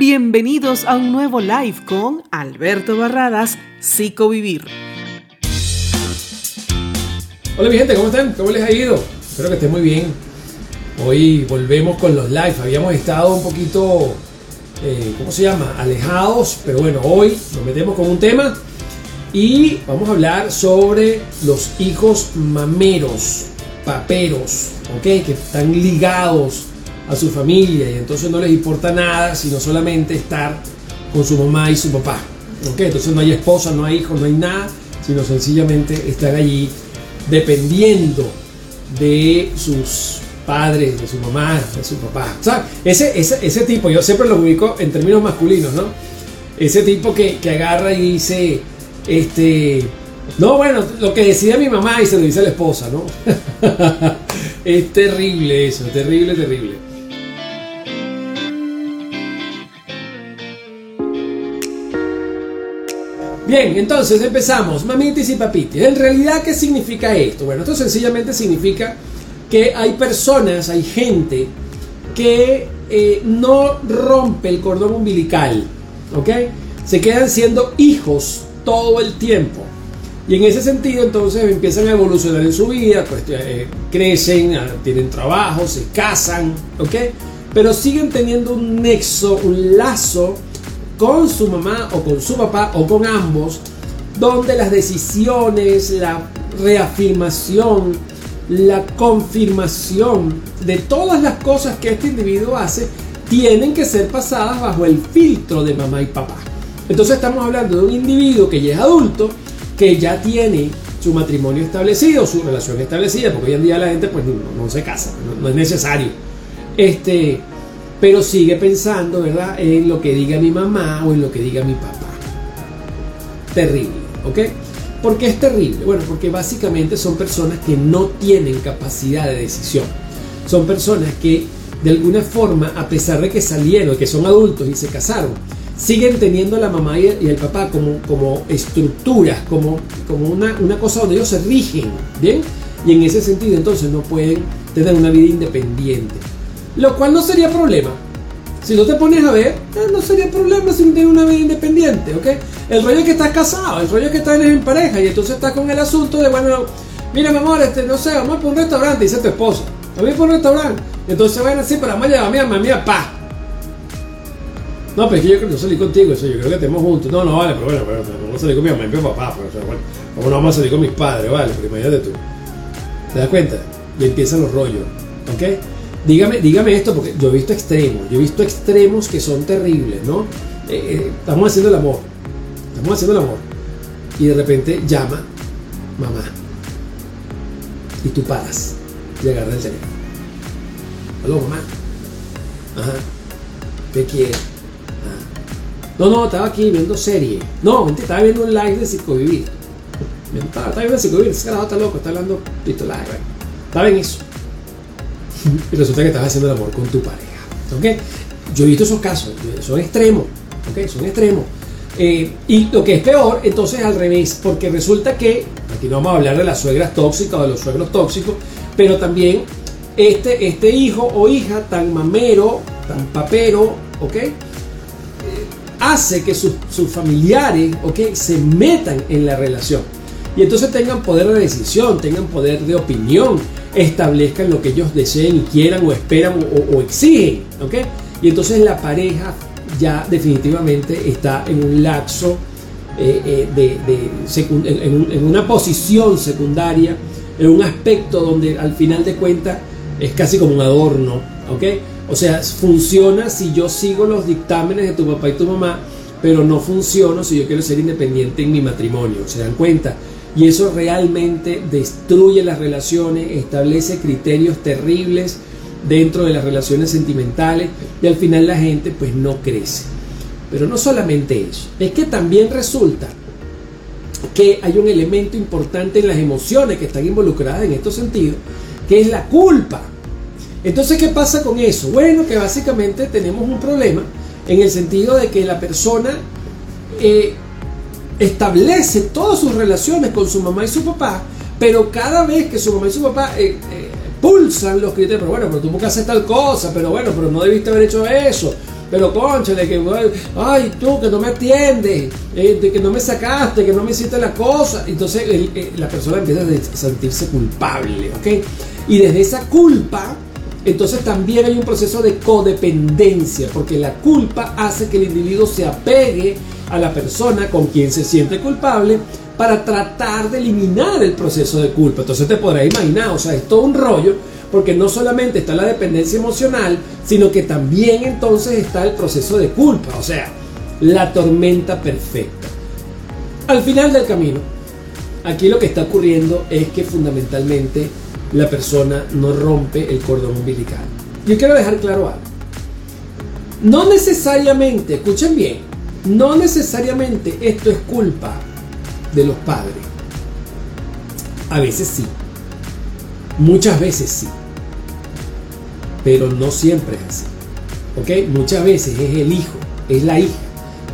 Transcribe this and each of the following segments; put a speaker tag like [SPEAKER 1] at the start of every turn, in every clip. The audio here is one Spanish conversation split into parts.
[SPEAKER 1] Bienvenidos a un nuevo live con Alberto Barradas, Psicovivir.
[SPEAKER 2] Hola mi gente, ¿cómo están? ¿Cómo les ha ido? Espero que estén muy bien. Hoy volvemos con los live. Habíamos estado un poquito, eh, ¿cómo se llama? Alejados, pero bueno, hoy nos metemos con un tema y vamos a hablar sobre los hijos mameros, paperos, ¿ok? Que están ligados a su familia y entonces no les importa nada sino solamente estar con su mamá y su papá. ¿ok? Entonces no hay esposa, no hay hijos, no hay nada, sino sencillamente están allí dependiendo de sus padres, de su mamá, de su papá. O sea, ese, ese, ese tipo, yo siempre lo ubico en términos masculinos, ¿no? Ese tipo que, que agarra y dice, este, no, bueno, lo que decía mi mamá y se lo dice a la esposa, ¿no? es terrible eso, terrible, terrible. Bien, entonces empezamos. Mamitis y papitis. En realidad, ¿qué significa esto? Bueno, esto sencillamente significa que hay personas, hay gente que eh, no rompe el cordón umbilical. ¿Ok? Se quedan siendo hijos todo el tiempo. Y en ese sentido, entonces empiezan a evolucionar en su vida, pues eh, crecen, ah, tienen trabajo, se casan, ¿ok? Pero siguen teniendo un nexo, un lazo con su mamá o con su papá o con ambos, donde las decisiones, la reafirmación, la confirmación de todas las cosas que este individuo hace, tienen que ser pasadas bajo el filtro de mamá y papá. Entonces estamos hablando de un individuo que ya es adulto, que ya tiene su matrimonio establecido, su relación establecida, porque hoy en día la gente pues no, se casa, no, no, es necesario. Este, pero sigue pensando, ¿verdad?, en lo que diga mi mamá o en lo que diga mi papá. Terrible, ¿ok? ¿Por qué es terrible? Bueno, porque básicamente son personas que no tienen capacidad de decisión. Son personas que de alguna forma, a pesar de que salieron, que son adultos y se casaron, siguen teniendo a la mamá y el papá como, como estructuras, como, como una, una cosa donde ellos se rigen, ¿bien? Y en ese sentido entonces no pueden tener una vida independiente. Lo cual no sería problema. Si no te pones a ver, eh, no sería problema si tienes una vida independiente, ¿ok? El rollo es que estás casado, el rollo es que estás en pareja y entonces estás con el asunto de, bueno, mira mi amor, este, no sé, vamos a por un restaurante, dice tu esposa. Vamos a por un restaurante. Entonces van así, para más a mi mamá, mía, pa. No, pero que yo creo que no salí contigo, eso, yo creo que estemos juntos. No, no, vale, pero bueno, pero, vamos a salir con mi mamá y mi papá, pero, pues, bueno, ¿cómo no vamos a salir con mis padres, vale? Porque imagínate tú. ¿Te das cuenta? Y empiezan los rollos, ¿ok? Dígame, dígame esto porque yo he visto extremos, yo he visto extremos que son terribles, ¿no? Eh, eh, estamos haciendo el amor, estamos haciendo el amor y de repente llama mamá y tú paras y agarras el teléfono. Aló, mamá. Ajá. ¿Qué quieres? No, no, estaba aquí viendo serie. No, mentira, estaba viendo un live de psicovivir. Estaba, estaba viendo psicovivir, ese carajo está loco, está hablando pistola. Estaba en eso y resulta que estás haciendo el amor con tu pareja. ¿Ok? Yo he visto esos casos, son extremos, ¿ok? Son extremos. Eh, y lo que es peor, entonces al revés, porque resulta que, aquí no vamos a hablar de las suegras tóxicas o de los suegros tóxicos, pero también este, este hijo o hija tan mamero, tan papero, ¿ok? Eh, hace que sus, sus familiares, ¿ok? Se metan en la relación. Y entonces tengan poder de decisión, tengan poder de opinión, establezcan lo que ellos deseen y quieran o esperan o, exigen. ¿ok? Y entonces la pareja ya definitivamente está en un lapso, eh, eh, de, en, una posición secundaria, en un aspecto donde al final de cuentas es casi como un adorno. ¿ok? O sea, funciona si yo sigo los dictámenes de tu papá y tu mamá, pero no funciona si yo quiero ser independiente en mi matrimonio. ¿Se dan cuenta? Y eso realmente destruye las relaciones, establece criterios terribles dentro de las relaciones sentimentales y al final la gente pues no crece. Pero no solamente eso, es que también resulta que hay un elemento importante en las emociones que están involucradas en estos sentidos, que es la culpa. Entonces, ¿qué pasa con eso? Bueno, que básicamente tenemos un problema en el sentido de que la persona eh, establece todas sus relaciones con su mamá y su papá, pero cada vez que su mamá y su papá eh, eh, pulsan los criterios, pero bueno, pero tú nunca haces tal cosa, pero bueno, pero no debiste haber hecho eso, pero conchale, que ay, tú que no me atiendes, eh, que no me sacaste, que no me hiciste la cosa. Entonces la persona empieza a sentirse culpable, ¿ok? Y desde esa culpa, entonces también hay un proceso de codependencia, porque la culpa hace que el individuo se apegue a la persona con quien se siente culpable para tratar de eliminar el proceso de culpa. Entonces te podrás imaginar, o sea, es todo un rollo, porque no solamente está la dependencia emocional, sino que también entonces está el proceso de culpa, o sea, la tormenta perfecta. Al final del camino, aquí lo que está ocurriendo es que fundamentalmente la persona no rompe el cordón umbilical. Yo quiero dejar claro algo. No necesariamente, escuchen bien, no necesariamente esto es culpa de los padres. A veces sí. Muchas veces sí. Pero no siempre es así. ¿Ok? Muchas veces es el hijo, es la hija,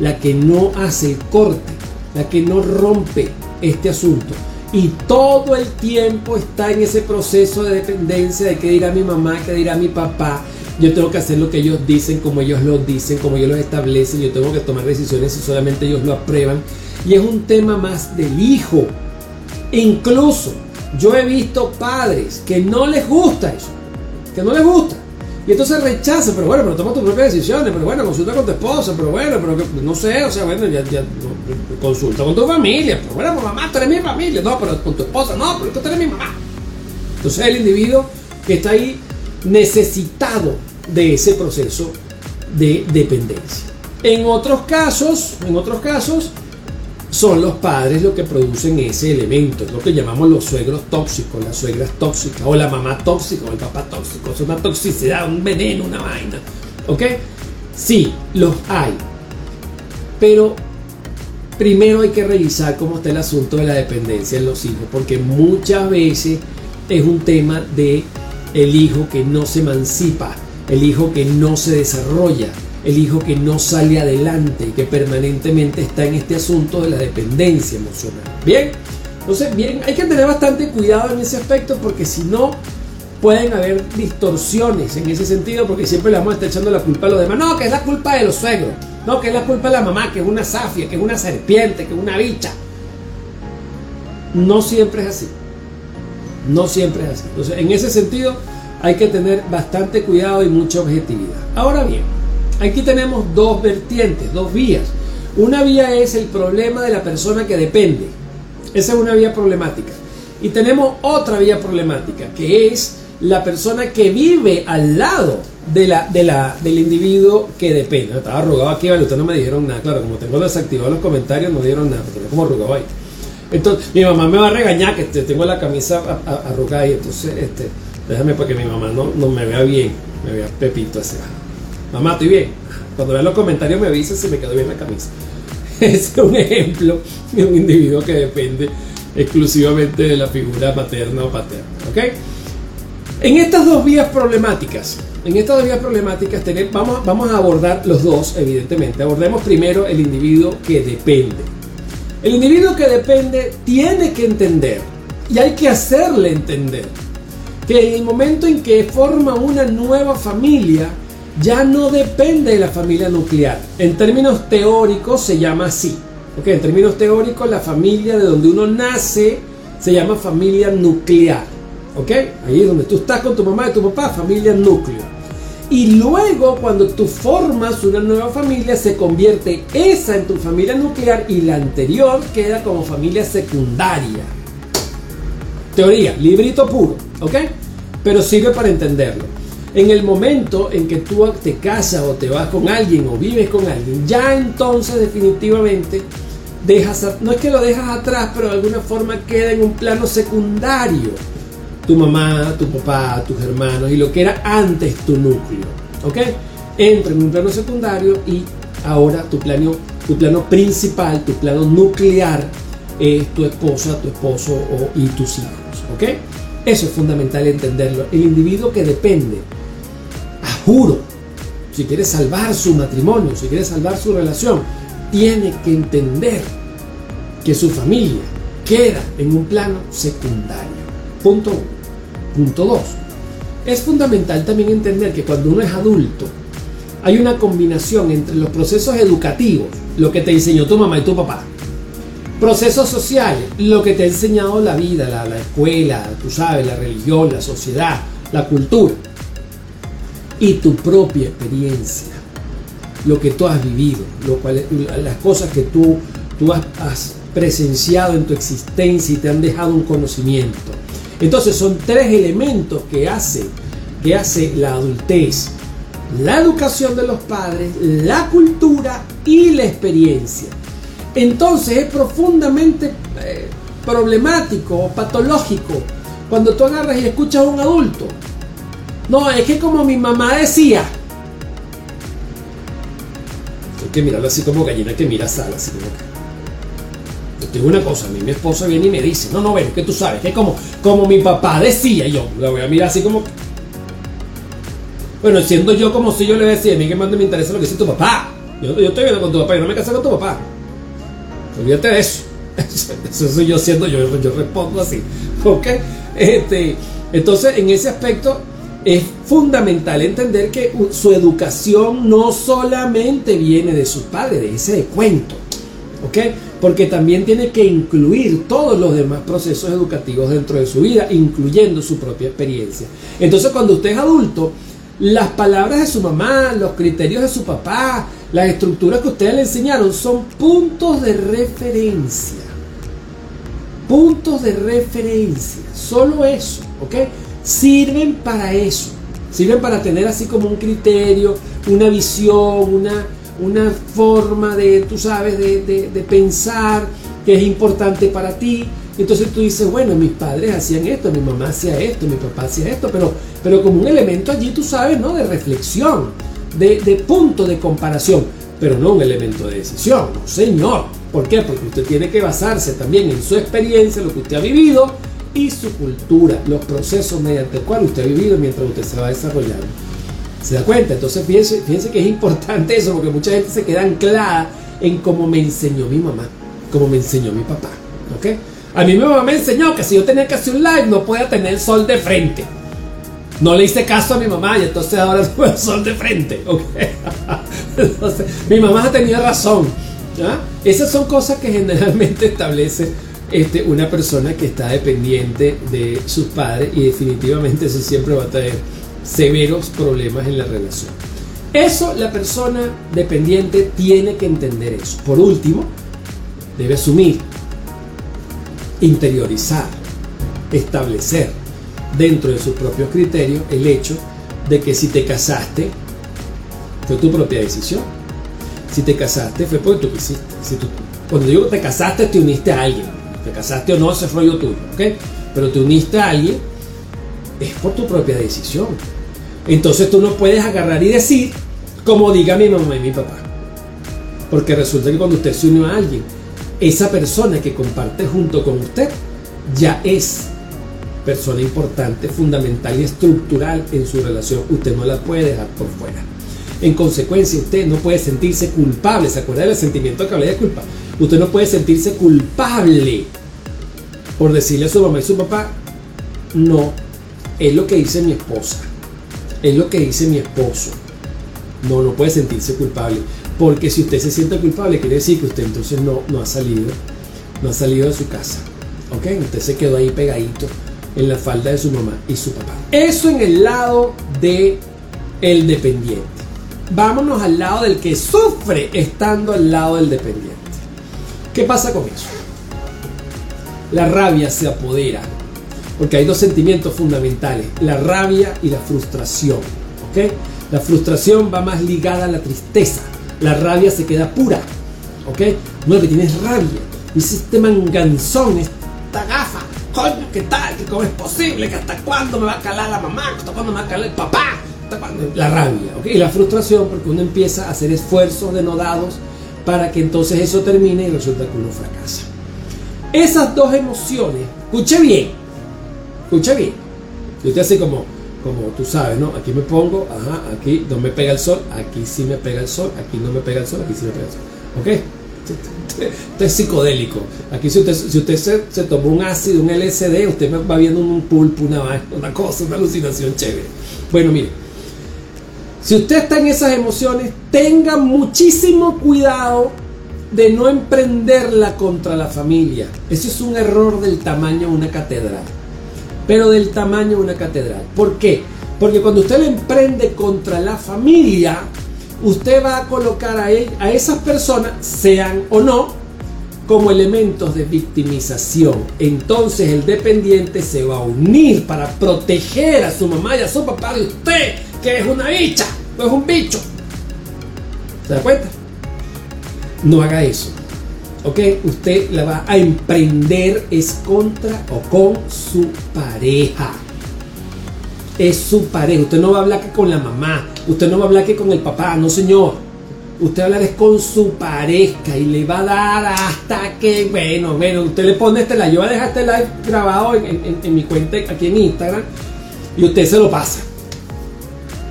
[SPEAKER 2] la que no hace el corte, la que no rompe este asunto. Y todo el tiempo está en ese proceso de dependencia de qué dirá mi mamá, qué dirá mi papá. Yo tengo que hacer lo que ellos dicen, como ellos lo dicen, como ellos lo establecen. Yo tengo que tomar decisiones si solamente ellos lo aprueban. Y es un tema más del hijo. Incluso yo he visto padres que no les gusta eso. Que no les gusta. Y entonces rechaza, pero bueno, pero toma tus propias decisiones, pero bueno, consulta con tu esposa, pero bueno, pero no sé, o sea, bueno, ya, ya consulta con tu familia, pero bueno, pues mamá, tú eres mi familia, no, pero con tu esposa, no, pero tú eres mi mamá. Entonces el individuo que está ahí necesitado de ese proceso de dependencia. En otros casos, en otros casos, son los padres los que producen ese elemento, lo que llamamos los suegros tóxicos, las suegras tóxicas, o la mamá tóxica, o el papá tóxico, es una toxicidad, un veneno, una vaina. ¿Ok? Sí, los hay. Pero primero hay que revisar cómo está el asunto de la dependencia en los hijos, porque muchas veces es un tema de el hijo que no se emancipa, el hijo que no se desarrolla, el hijo que no sale adelante, que permanentemente está en este asunto de la dependencia emocional. Bien, entonces, bien, hay que tener bastante cuidado en ese aspecto porque si no, pueden haber distorsiones en ese sentido porque siempre le vamos a estar echando la culpa a los demás. No, que es la culpa de los suegros. No, que es la culpa de la mamá, que es una safia, que es una serpiente, que es una bicha. No siempre es así. No siempre es así. Entonces, en ese sentido, hay que tener bastante cuidado y mucha objetividad. Ahora bien, Aquí tenemos dos vertientes, dos vías. Una vía es el problema de la persona que depende. Esa es una vía problemática. Y tenemos otra vía problemática, que es la persona que vive al lado de la, de la, del individuo que depende. Estaba arrugado aquí, vale, ustedes no me dijeron nada. Claro, como tengo desactivado los comentarios, no dieron nada, porque como arrugado ahí. Entonces, mi mamá me va a regañar que tengo la camisa arrugada ahí. Entonces, este, déjame para que mi mamá no, no me vea bien, me vea pepito hacia mamá, estoy bien. Cuando vean los comentarios me avisa si me quedó bien la camisa. es un ejemplo de un individuo que depende exclusivamente de la figura materna o paterna. ¿Ok? En estas dos vías problemáticas, en estas dos vías problemáticas vamos, vamos a abordar los dos, evidentemente. Abordemos primero el individuo que depende. El individuo que depende tiene que entender, y hay que hacerle entender, que en el momento en que forma una nueva familia, ya no depende de la familia nuclear. En términos teóricos se llama así. Okay, en términos teóricos, la familia de donde uno nace se llama familia nuclear. ¿Ok? Ahí es donde tú estás con tu mamá y tu papá, familia núcleo. Y luego, cuando tú formas una nueva familia, se convierte esa en tu familia nuclear y la anterior queda como familia secundaria. Teoría, librito puro, ¿ok? Pero sirve para entenderlo. En el momento en que tú te casas o te vas con alguien o vives con alguien, ya entonces definitivamente dejas, no es que lo dejas atrás, pero de alguna forma queda en un plano secundario. Tu mamá, tu papá, tus hermanos y lo que era antes tu núcleo. ¿Ok? Entra en un plano secundario y ahora tu plano, tu plano principal, tu plano nuclear es tu esposa, tu esposo y tus hijos. ¿Ok? Eso es fundamental entenderlo. El individuo que depende juro, si quiere salvar su matrimonio, si quiere salvar su relación, tiene que entender que su familia queda en un plano secundario. Punto. Punto. Es fundamental también entender que cuando uno es adulto, hay una combinación entre los procesos educativos, lo que te enseñó tu mamá y tu papá, procesos sociales, lo que te ha enseñado la vida, la, la escuela, tú sabes, la religión, la sociedad, la cultura, y tu propia experiencia, lo que tú has vivido, lo las cosas que tú, tú has, has presenciado en tu existencia y te han dejado un conocimiento. Entonces son tres elementos que hace, que hace la adultez. La educación de los padres, la cultura y la experiencia. Entonces es profundamente eh, problemático o patológico cuando tú agarras y escuchas a un adulto. No, es que como mi mamá decía. Hay que mirarlo así como gallina que mira sal, así como Yo tengo una cosa, a mí mi esposa viene y me dice, no, no, ven, que tú sabes, que como, como mi papá decía, yo la voy a mirar así como... Bueno, siendo yo como si yo le decía, a mí que más me interesa lo que dice tu papá. Yo, yo estoy viendo con tu papá, y no me casé con tu papá. Olvídate de eso. Eso soy yo siendo yo, yo respondo así. ¿Ok? Este, entonces, en ese aspecto es fundamental entender que su educación no solamente viene de sus padres, de ese cuento. ¿Ok? Porque también tiene que incluir todos los demás procesos educativos dentro de su vida, incluyendo su propia experiencia. Entonces, cuando usted es adulto, las palabras de su mamá, los criterios de su papá, las estructuras que ustedes le enseñaron son puntos de referencia. Puntos de referencia. Solo eso, ¿ok? Sirven para eso. Sirven para tener así como un criterio, una visión, una, una forma de, tú sabes, de, de pensar que es importante para ti. Entonces tú dices, bueno, mis padres hacían esto, mi mamá hacía esto, mi papá hacía esto, pero, pero como un elemento allí, tú sabes, ¿no? De reflexión, de, de punto de comparación, pero no un elemento de decisión, no, señor. ¿Por qué? Porque usted tiene que basarse también en su experiencia, lo que usted ha vivido y su cultura, los procesos mediante el cual usted ha vivido mientras usted se va desarrollando. ¿Se da cuenta? Entonces fíjense, fíjense que es importante eso, porque mucha gente se queda anclada en cómo me enseñó mi mamá, cómo me enseñó mi papá. ¿Ok? A mí mi mamá me enseñó que si yo tenía que hacer un live no podía tener sol de frente. No le hice caso a mi mamá y entonces ahora el sol de frente. Okay. Entonces, mi mamá ha tenido razón. Esas son cosas que generalmente establece este, una persona que está dependiente de sus padres y definitivamente eso siempre va a traer severos problemas en la relación. Eso la persona dependiente tiene que entender eso. Por último, debe asumir interiorizar, establecer dentro de sus propios criterios el hecho de que si te casaste fue tu propia decisión. Si te casaste fue porque tú quisiste. Si tú, cuando digo te casaste te uniste a alguien. Te casaste o no, ese yo tuyo. ¿ok? Pero te uniste a alguien es por tu propia decisión. Entonces tú no puedes agarrar y decir como diga mi mamá y mi papá. Porque resulta que cuando usted se unió a alguien esa persona que comparte junto con usted ya es persona importante, fundamental y estructural en su relación. Usted no la puede dejar por fuera. En consecuencia, usted no puede sentirse culpable. ¿Se acuerda del sentimiento que hablé de culpa? Usted no puede sentirse culpable por decirle a su mamá y su papá, no, es lo que dice mi esposa, es lo que dice mi esposo. No, no puede sentirse culpable. Porque si usted se siente culpable, quiere decir que usted entonces no, no ha salido, no ha salido de su casa. ¿Ok? Usted se quedó ahí pegadito en la falda de su mamá y su papá. Eso en el lado de el dependiente. Vámonos al lado del que sufre estando al lado del dependiente. ¿Qué pasa con eso? La rabia se apodera. Porque hay dos sentimientos fundamentales, la rabia y la frustración. ¿Ok? La frustración va más ligada a la tristeza la rabia se queda pura. ¿Ok? No que tienes rabia. Dice este manganzón, esta gafa. Coño, ¿qué tal? ¿Cómo es posible? ¿Que hasta cuándo me va a calar la mamá? ¿Hasta cuándo me va a calar el papá? La rabia, ¿ok? Y la frustración, porque uno empieza a hacer esfuerzos denodados para que entonces eso termine y resulta que uno fracasa. Esas dos emociones, escuche bien, escuche bien. Y usted hace como, como tú sabes, ¿no? Aquí me pongo, ajá, aquí no me pega el sol, aquí sí me pega el sol, aquí no me pega el sol, aquí sí me pega el sol. ¿Ok? Esto es psicodélico. Aquí si usted, si usted se, tomó un ácido, un LSD, usted va viendo un pulpo, una, una cosa, una alucinación chévere. Bueno, mire, Si usted está en esas emociones, tenga muchísimo cuidado de no emprenderla contra la familia. Ese es un error del tamaño de una catedral. Pero del tamaño de una catedral. ¿Por qué? Porque cuando usted la emprende contra la familia, usted va a colocar a, a esas personas, sean o no, como elementos de victimización. Entonces el dependiente se va a unir para proteger a su mamá y a su papá de usted, que es una bicha, no es un bicho. ¿Se da cuenta? No haga eso. ¿Ok? Usted la va a emprender es contra o con su pareja. Es su pareja. Usted no va a hablar que con la mamá. Usted no va a hablar que con el papá. No, señor. Usted va a hablar es con su pareja y le va a dar hasta que, bueno, bueno, usted le pone este live. Yo voy a dejar este live grabado en, mi cuenta aquí en Instagram y usted se lo pasa.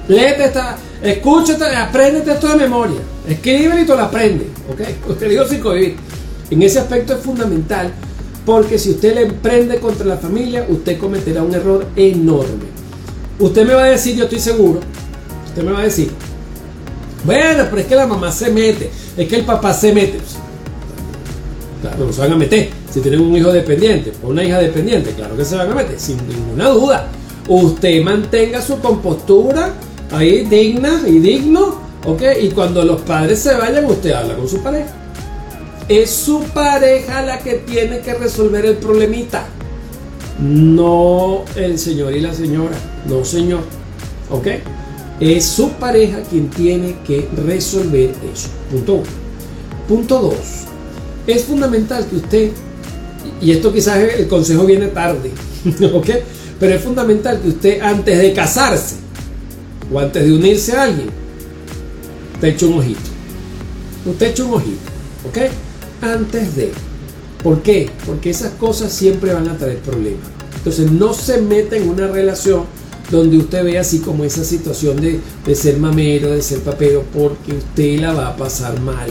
[SPEAKER 2] Léete esta, escúchate, apréndete esto de memoria. Escríbelo y tú lo aprende. ¿Ok? Usted digo sin cohibir. En ese aspecto es fundamental porque si usted le emprende contra la familia, usted cometerá un error enorme. Usted me va a decir, yo estoy seguro, usted me va a decir, bueno, pero es que la mamá se mete, es que el papá se mete. Claro, no se van a meter. Si tienen un hijo dependiente o una hija dependiente, claro que se van a meter, sin ninguna duda. Usted mantenga su compostura ahí digna y digno, ¿ok? Y cuando los padres se vayan, usted habla con su pareja. Es su pareja la que tiene que resolver el problemita. No el señor y la señora. No, señor. ¿Ok? Es su pareja quien tiene que resolver eso. Punto uno. Punto dos. Es fundamental que usted, y esto quizás el consejo viene tarde, ¿ok? Pero es fundamental que usted antes de casarse o antes de unirse a alguien, te eche un ojito. Usted eche un ojito, ¿ok? Antes de. ¿Por qué? Porque esas cosas siempre van a traer problemas. Entonces no se meta en una relación donde usted ve así como esa situación de, ser mamero, de ser papero, porque usted la va a pasar mal,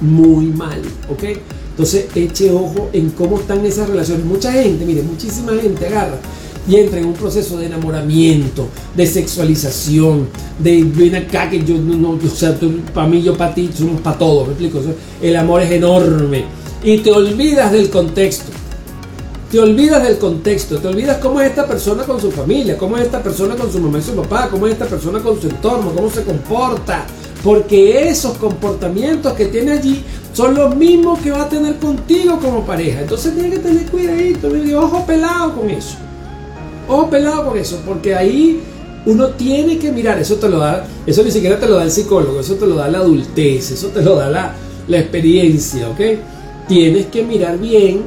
[SPEAKER 2] muy mal, ¿ok? Entonces eche ojo en cómo están esas relaciones. Mucha gente, mire, muchísima gente agarra y entra en un proceso de enamoramiento, de sexualización, de ven acá que yo no, o sea, para mí, yo para ti, somos para todos, me explico. el amor es enorme y te olvidas del contexto. Te olvidas del contexto, te olvidas cómo es esta persona con su familia, cómo es esta persona con su mamá y su papá, cómo es esta persona con su entorno, cómo se comporta. Porque esos comportamientos que tiene allí son los mismos que va a tener contigo como pareja. Entonces tiene que tener cuidadito, ojo pelado con eso. Ojo pelado con eso, porque ahí uno tiene que mirar, eso te lo da, eso ni siquiera te lo da el psicólogo, eso te lo da la adultez, eso te lo da la, la experiencia, ¿ok? Tienes que mirar bien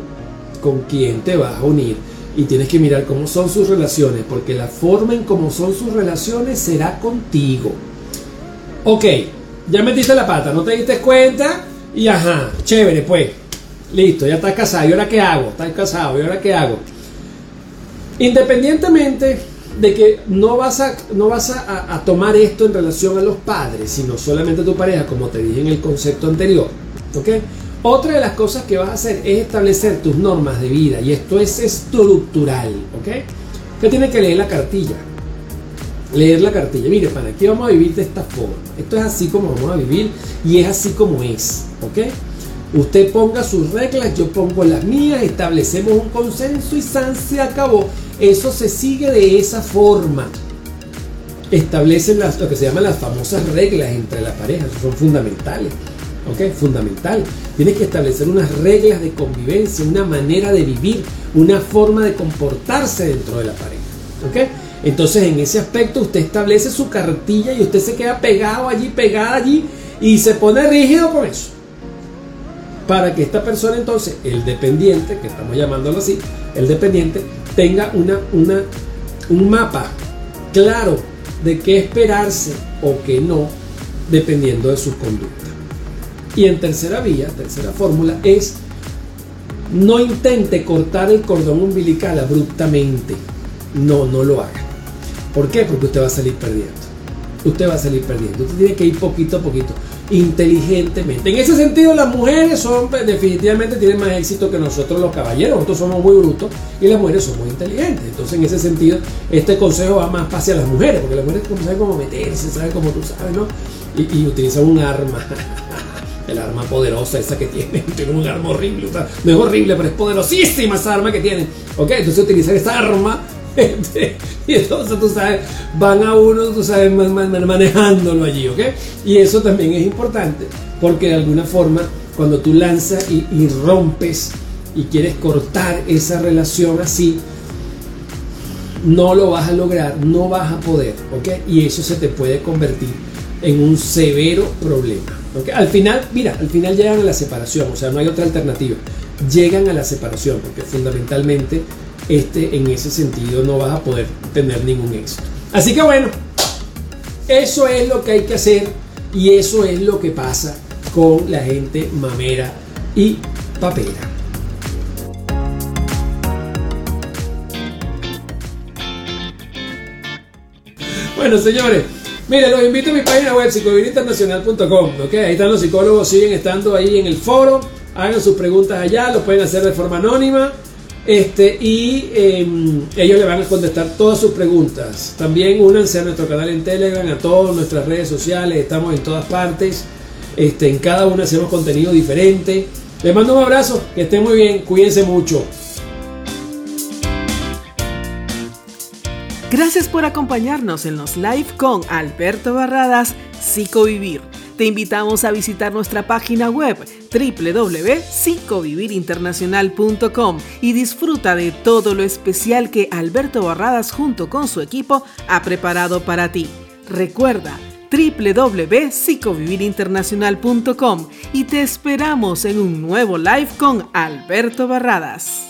[SPEAKER 2] con quién te vas a unir y tienes que mirar cómo son sus relaciones, porque la forma en cómo son sus relaciones será contigo. Ok, ya metiste la pata, no te diste cuenta y ajá, chévere, pues. Listo, ya estás casado. ¿Y ahora qué hago? Estás casado. ¿Y ahora qué hago? Independientemente de que no vas, a, no vas a, a, tomar esto en relación a los padres, sino solamente a tu pareja, como te dije en el concepto anterior. ¿Ok? Otra de las cosas que vas a hacer es establecer tus normas de vida y esto es estructural, ¿ok? ¿Qué tiene que leer la cartilla? Leer la cartilla. Mire, para aquí vamos a vivir de esta forma. Esto es así como vamos a vivir y es así como es, ¿ok? Usted ponga sus reglas, yo pongo las mías, establecemos un consenso y San se acabó. Eso se sigue de esa forma. Establecen las, lo que se llaman las famosas reglas entre las parejas, son fundamentales. ¿ok? Fundamental. Tienes que establecer unas reglas de convivencia, una manera de vivir, una forma de comportarse dentro de la pareja, ¿ok? Entonces en ese aspecto usted establece su cartilla y usted se queda pegado allí, pegada allí y se pone rígido con eso. Para que esta persona entonces, el dependiente, que estamos llamándolo así, el dependiente, tenga una, un mapa claro de qué esperarse o qué no, dependiendo de sus conductas. Y en tercera vía, tercera fórmula, es no intente cortar el cordón umbilical abruptamente. No, no lo haga. ¿Por qué? Porque usted va a salir perdiendo. usted va a salir perdiendo. Usted tiene que ir poquito a poquito, inteligentemente. En ese sentido, las mujeres son pues, definitivamente tienen más éxito que nosotros los caballeros. Nosotros somos muy brutos y las mujeres son muy inteligentes. Entonces, en ese sentido, este consejo va más hacia las mujeres, porque las mujeres saben cómo meterse, saben cómo tú sabes, ¿no? Y, utilizan un arma. el arma poderosa esa que tienen, tienen un arma horrible, no es horrible, pero es poderosísima esa arma que tienen, ok, entonces utilizan esa arma y entonces tú sabes, van a uno, tú sabes, manejándolo allí, ¿ok? Y eso también es importante, porque de alguna forma, cuando tú lanzas y, rompes y quieres cortar esa relación así, no lo vas a lograr, no vas a poder, ¿ok? Y eso se te puede convertir en un severo problema. ¿ok? Al final, mira, al final llegan a la separación, o sea, no hay otra alternativa. Llegan a la separación, porque fundamentalmente este, en ese sentido no vas a poder tener ningún éxito. Así que bueno, eso es lo que hay que hacer y eso es lo que pasa con la gente mamera y papera. Bueno, señores, miren, los invito a mi página web psicovivinternacional.com, ¿ok? Ahí están los psicólogos, siguen estando ahí en el foro, hagan sus preguntas allá, lo pueden hacer de forma anónima. Este, y em, ellos le van a contestar todas sus preguntas. También únanse a nuestro canal en Telegram, a todas nuestras redes sociales, estamos en todas partes. Este, en cada una hacemos contenido diferente. Les mando un abrazo, que estén muy bien, cuídense mucho.
[SPEAKER 1] Gracias por acompañarnos en los live con Alberto Barradas, Psicovivir. Te invitamos a visitar nuestra página web www.psicovivirinternacional.com y disfruta de todo lo especial que Alberto Barradas junto con su equipo ha preparado para ti. Recuerda www.psicovivirinternacional.com y te esperamos en un nuevo live con Alberto Barradas.